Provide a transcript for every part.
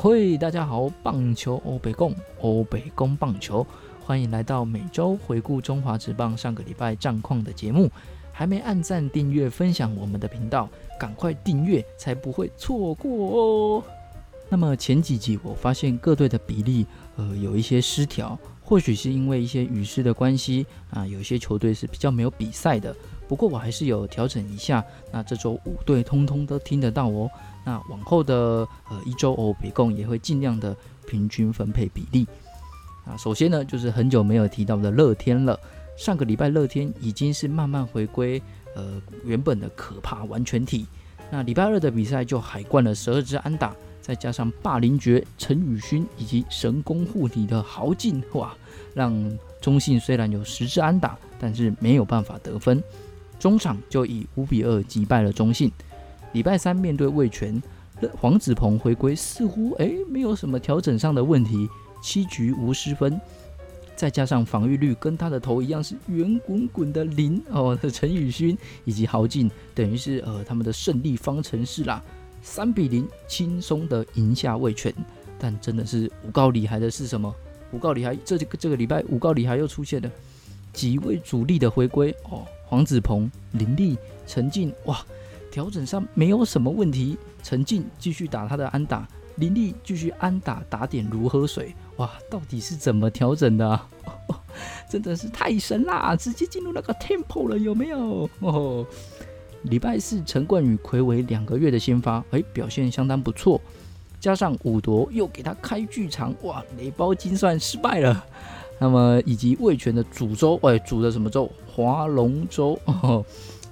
嘿，大家好，棒球欧北共欧北共棒球，欢迎来到每周回顾中华职棒上个礼拜战况的节目。还没按赞、订阅、分享我们的频道，赶快订阅，才不会错过哦。那么前几集我发现各队的比例呃有一些失调，或许是因为一些雨势的关系啊，有些球队是比较没有比赛的。不过我还是有调整一下，那这周五队通通都听得到哦。那往后的呃一周哦，比共也会尽量的平均分配比例。啊，首先呢就是很久没有提到的乐天了。上个礼拜乐天已经是慢慢回归呃原本的可怕完全体。那礼拜二的比赛就海灌了十二支安打，再加上霸凌爵陈宇勋以及神功护体的豪进，哇，让中信虽然有十支安打，但是没有办法得分。中场就以五比二击败了中信。礼拜三面对魏权，黄子鹏回归似乎诶没有什么调整上的问题，七局无失分，再加上防御率跟他的头一样是圆滚滚的零哦，陈宇勋以及豪进等于是呃他们的胜利方程式啦，三比零轻松的赢下魏权。但真的是五告厉害的是什么？五告厉害这个这个礼拜五告厉害又出现了几位主力的回归哦。黄子鹏、林立、陈静，哇，调整上没有什么问题。陈静继续打他的安打，林立继续安打打点如喝水，哇，到底是怎么调整的？真的是太神啦！直接进入那个 tempo 了，有没有？哦，礼拜四陈冠宇魁为两个月的先发，哎，表现相当不错。加上五夺又给他开剧场，哇，雷包精算失败了。那么以及魏全的煮粥，哎，煮的什么粥？划龙舟。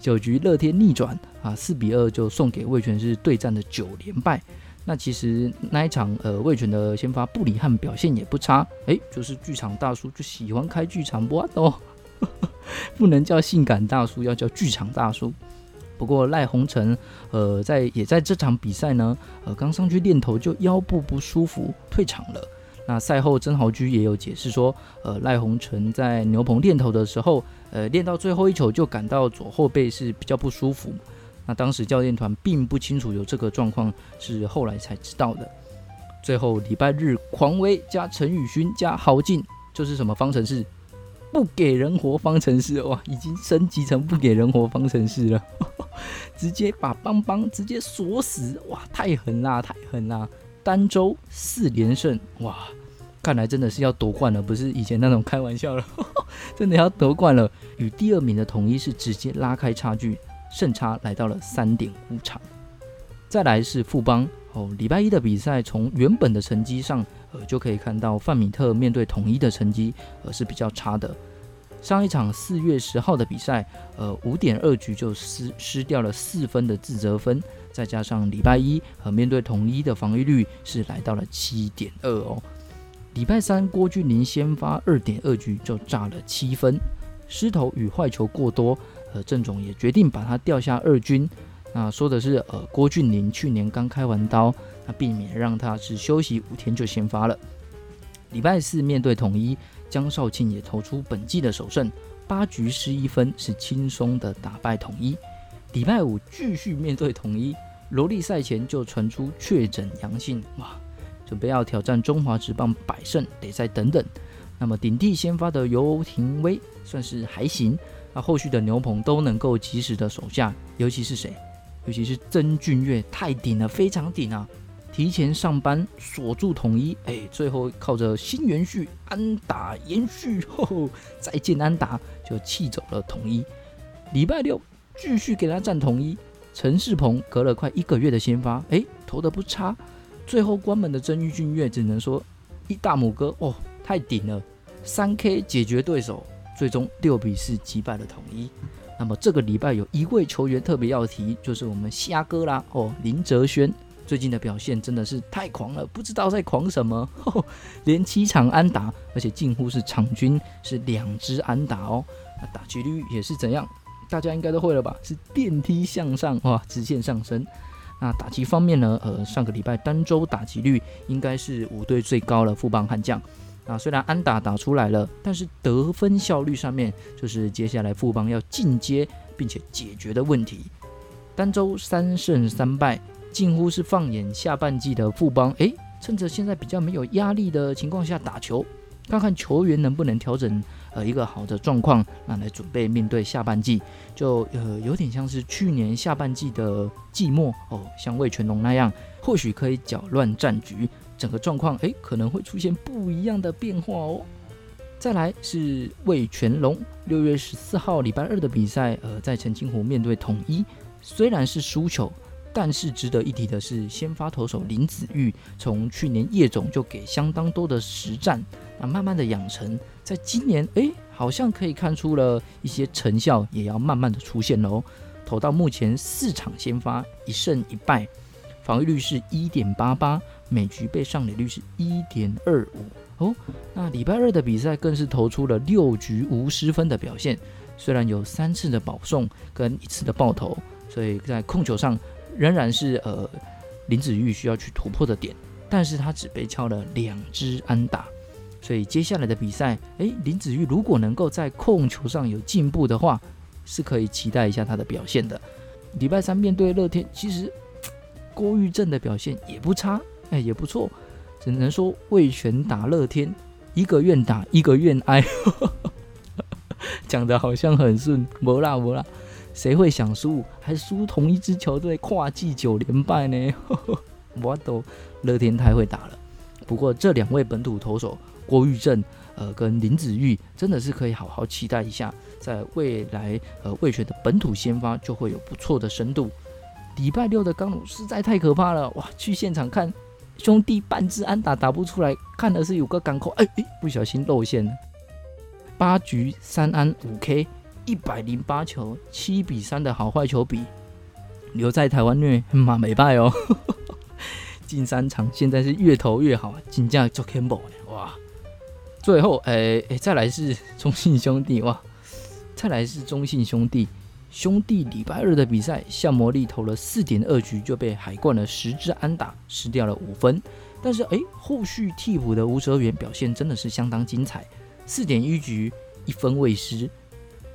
九局乐天逆转啊，四比二就送给魏全是对战的九连败。那其实那一场呃魏全的先发布里汉表现也不差，哎，就是剧场大叔就喜欢开剧场不哦，不能叫性感大叔，要叫剧场大叔。不过赖鸿成呃在也在这场比赛呢，呃刚上去练头就腰部不舒服退场了。那赛后，曾豪居也有解释说，呃，赖鸿成在牛棚练投的时候，呃，练到最后一球就感到左后背是比较不舒服。那当时教练团并不清楚有这个状况，是后来才知道的。最后礼拜日，狂威加陈宇勋加豪进，就是什么方程式？不给人活方程式哇，已经升级成不给人活方程式了，直接把邦邦直接锁死哇，太狠啦，太狠啦！单周四连胜，哇，看来真的是要夺冠了，不是以前那种开玩笑了，真的要夺冠了。与第二名的统一是直接拉开差距，胜差来到了三点五场。再来是富邦哦，礼拜一的比赛从原本的成绩上，呃，就可以看到范米特面对统一的成绩，呃，是比较差的。上一场四月十号的比赛，呃，五点二局就失失掉了四分的自责分。再加上礼拜一和面对统一的防御率是来到了七点二哦。礼拜三郭俊麟先发二点二局就炸了七分，失投与坏球过多，呃郑总也决定把他调下二军。那说的是呃郭俊麟去年刚开完刀，那避免让他只休息五天就先发了。礼拜四面对统一，江少庆也投出本季的首胜，八局失一分，是轻松的打败统一。礼拜五继续面对统一，罗莉赛前就传出确诊阳性，哇，准备要挑战中华职棒百胜，得再等等。那么顶替先发的游廷威算是还行，那后续的牛棚都能够及时的守下，尤其是谁？尤其是曾俊岳太顶了，非常顶啊！提前上班锁住统一，哎，最后靠着新元旭安打延续，吼，再见安打就气走了统一。礼拜六。继续给他站统一，陈世鹏隔了快一个月的先发，哎，投的不差。最后关门的曾玉俊月只能说一大拇哥哦，太顶了，三 K 解决对手，最终六比四击败了统一。那么这个礼拜有一位球员特别要提，就是我们虾哥啦哦，林哲轩最近的表现真的是太狂了，不知道在狂什么，连七场安打，而且近乎是场均是两支安打哦，那打击率也是怎样？大家应该都会了吧？是电梯向上哇，直线上升。那打击方面呢？呃，上个礼拜单周打击率应该是五队最高了，富邦悍将。啊，虽然安打打出来了，但是得分效率上面就是接下来富邦要进阶并且解决的问题。单周三胜三败，近乎是放眼下半季的富邦，诶，趁着现在比较没有压力的情况下打球，看看球员能不能调整呃一个好的状况，那来准备面对下半季，就呃有点像是去年下半季的季末哦，像魏全龙那样，或许可以搅乱战局，整个状况诶可能会出现不一样的变化哦。再来是魏全龙，六月十四号礼拜二的比赛，呃，在澄清湖面对统一，虽然是输球，但是值得一提的是，先发投手林子玉从去年叶总就给相当多的实战，那慢慢的养成，在今年哎，好像可以看出了一些成效，也要慢慢的出现喽。投到目前四场先发，一胜一败，防御率是一点八八，每局被上垒率是一点二五。哦，那礼拜二的比赛更是投出了六局无失分的表现，虽然有三次的保送跟一次的爆头，所以在控球上仍然是呃林子玉需要去突破的点，但是他只被敲了两支安打，所以接下来的比赛，诶，林子玉如果能够在控球上有进步的话，是可以期待一下他的表现的。礼拜三面对乐天，其实郭玉正的表现也不差，哎，也不错。只能说为权打乐天，一个愿打一个愿挨，讲的好像很顺，不啦不啦，谁会想输？还输同一支球队跨季九连败呢？我都乐天太会打了。不过这两位本土投手郭玉正，呃，跟林子玉，真的是可以好好期待一下，在未来呃魏权的本土先发就会有不错的深度。礼拜六的刚鲁实在太可怕了，哇！去现场看。兄弟半支安打打不出来，看的是有个港口，哎哎，不小心露馅了。八局三安五 K，一百零八球，七比三的好坏球比，留在台湾虐马没败哦。近三场现在是越投越好，金价做 Campbell 哇。最后，哎哎，再来是中信兄弟哇，再来是中信兄弟。兄弟礼拜二的比赛，向魔力投了四点二局就被海冠的十支安打，失掉了五分。但是哎，后续替补的吴哲源表现真的是相当精彩，四点一局一分未失。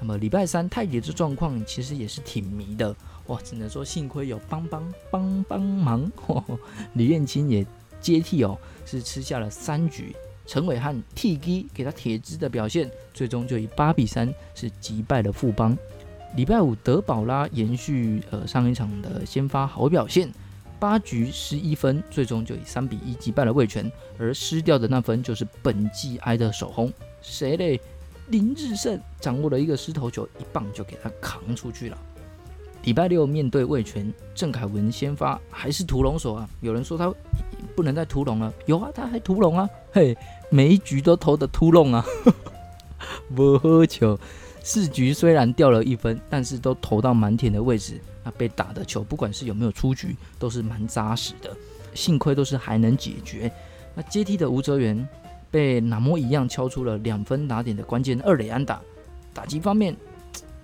那么礼拜三太杰的状况其实也是挺迷的哇，只能说幸亏有帮帮帮帮忙，李彦青也接替哦，是吃下了三局。陈伟汉替基给他铁支的表现，最终就以八比三是击败了富邦。礼拜五，德保拉延续呃上一场的先发好表现，八局失一分，最终就以三比一击败了魏权，而失掉的那分就是本季挨的首轰，谁嘞？林志胜掌握了一个失头球，一棒就给他扛出去了。礼拜六面对魏权，郑凯文先发还是屠龙手啊？有人说他不能再屠龙了，有啊，他还屠龙啊，嘿，每一局都投的屠龙啊，不喝球。四局虽然掉了一分，但是都投到满田的位置。那被打的球，不管是有没有出局，都是蛮扎实的。幸亏都是还能解决。那接替的吴哲源被纳摩一样敲出了两分打点的关键二垒安打。打击方面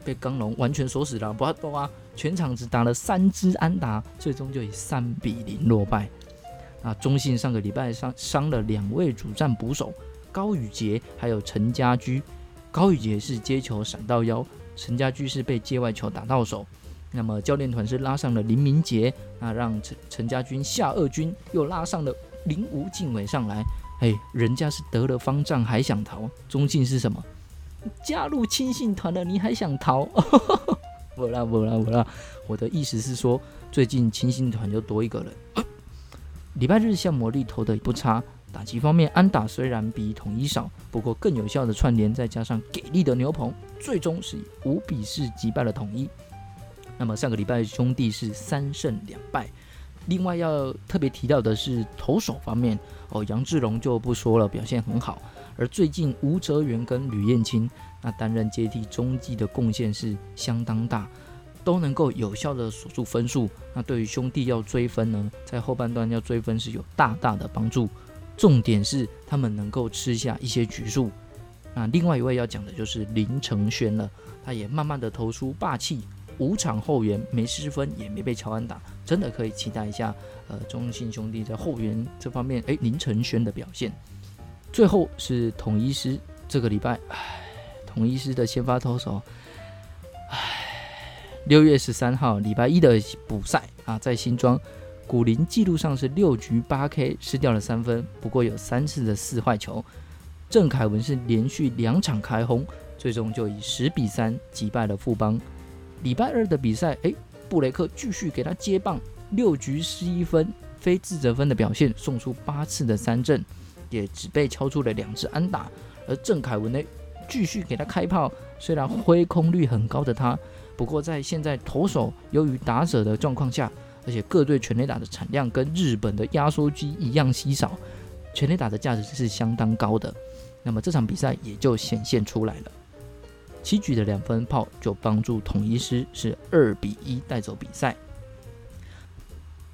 被刚龙完全锁死了，不多啊，全场只打了三支安打，最终就以三比零落败。啊中信上个礼拜伤伤了两位主战捕手高宇杰还有陈家驹。高宇杰是接球闪到腰，陈家驹是被界外球打到手。那么教练团是拉上了林明杰，那让陈陈家军下二军又拉上了林吴敬伟上来。哎，人家是得了方丈还想逃，中信是什么？加入亲信团了你还想逃？不啦不啦不啦，我的意思是说，最近亲信团又多一个人。礼拜日向魔力投的不差。打击方面，安打虽然比统一少，不过更有效的串联，再加上给力的牛棚，最终是以五比四击败了统一。那么上个礼拜兄弟是三胜两败。另外要特别提到的是投手方面，哦，杨志龙就不说了，表现很好。而最近吴哲源跟吕彦青那担任接替中继的贡献是相当大，都能够有效的锁住分数。那对于兄弟要追分呢，在后半段要追分是有大大的帮助。重点是他们能够吃下一些局数。那另外一位要讲的就是林承轩了，他也慢慢的投出霸气，五场后援没失分，也没被乔安打，真的可以期待一下。呃，中信兄弟在后援这方面，哎，林承轩的表现。最后是统一师这个礼拜，唉，统一师的先发投手，唉，六月十三号礼拜一的补赛啊，在新庄古林记录上是六局八 K 失掉了三分，不过有三次的四坏球。郑凯文是连续两场开轰，最终就以十比三击败了富邦。礼拜二的比赛，诶，布雷克继续给他接棒，六局十一分，非自责分的表现，送出八次的三振，也只被敲出了两次安打。而郑凯文呢，继续给他开炮，虽然挥空率很高的他，不过在现在投手由于打者的状况下，而且各队全垒打的产量跟日本的压缩机一样稀少，全垒打的价值是相当高的。那么这场比赛也就显现出来了。七局的两分炮就帮助统一师是二比一带走比赛。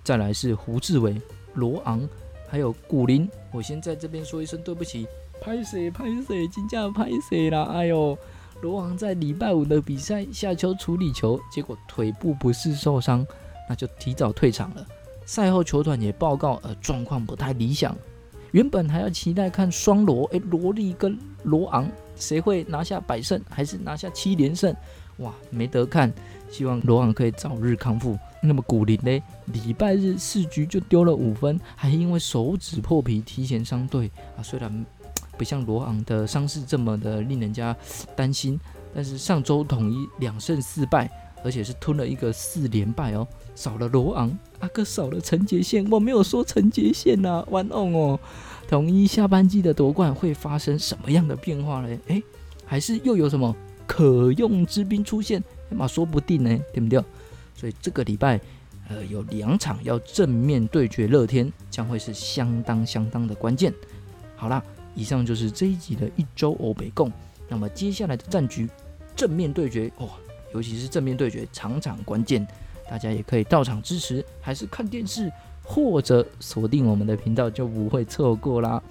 再来是胡志伟、罗昂还有古林，我先在这边说一声对不起，拍谁拍谁，金价拍谁啦！哎呦，罗昂在礼拜五的比赛下球处理球，结果腿部不适受伤，那就提早退场了。赛后球团也报告，呃，状况不太理想。原本还要期待看双罗，诶，罗莉跟罗昂谁会拿下百胜，还是拿下七连胜？哇，没得看。希望罗昂可以早日康复。那么古林呢？礼拜日四局就丢了五分，还因为手指破皮提前伤队啊。虽然不像罗昂的伤势这么的令人家担心，但是上周统一两胜四败，而且是吞了一个四连败哦。少了罗昂，阿哥少了陈杰宪，我没有说陈杰宪呐，One on 哦。统一下半季的夺冠会发生什么样的变化呢？诶，还是又有什么可用之兵出现？嘛，说不定呢，对不对？所以这个礼拜，呃，有两场要正面对决，乐天将会是相当相当的关键。好啦，以上就是这一集的一周欧北共。那么接下来的战局，正面对决哇，尤其是正面对决，场场关键。大家也可以到场支持，还是看电视，或者锁定我们的频道，就不会错过啦。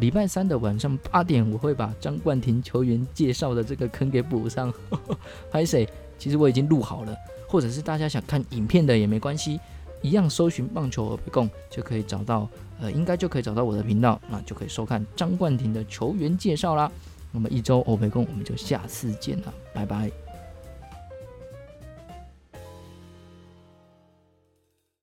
礼拜三的晚上八点，我会把张冠廷球员介绍的这个坑给补上。拍谁？其实我已经录好了，或者是大家想看影片的也没关系，一样搜寻棒球而共就可以找到，呃，应该就可以找到我的频道，那就可以收看张冠廷的球员介绍啦。那么一周欧培共，我们就下次见了，拜拜。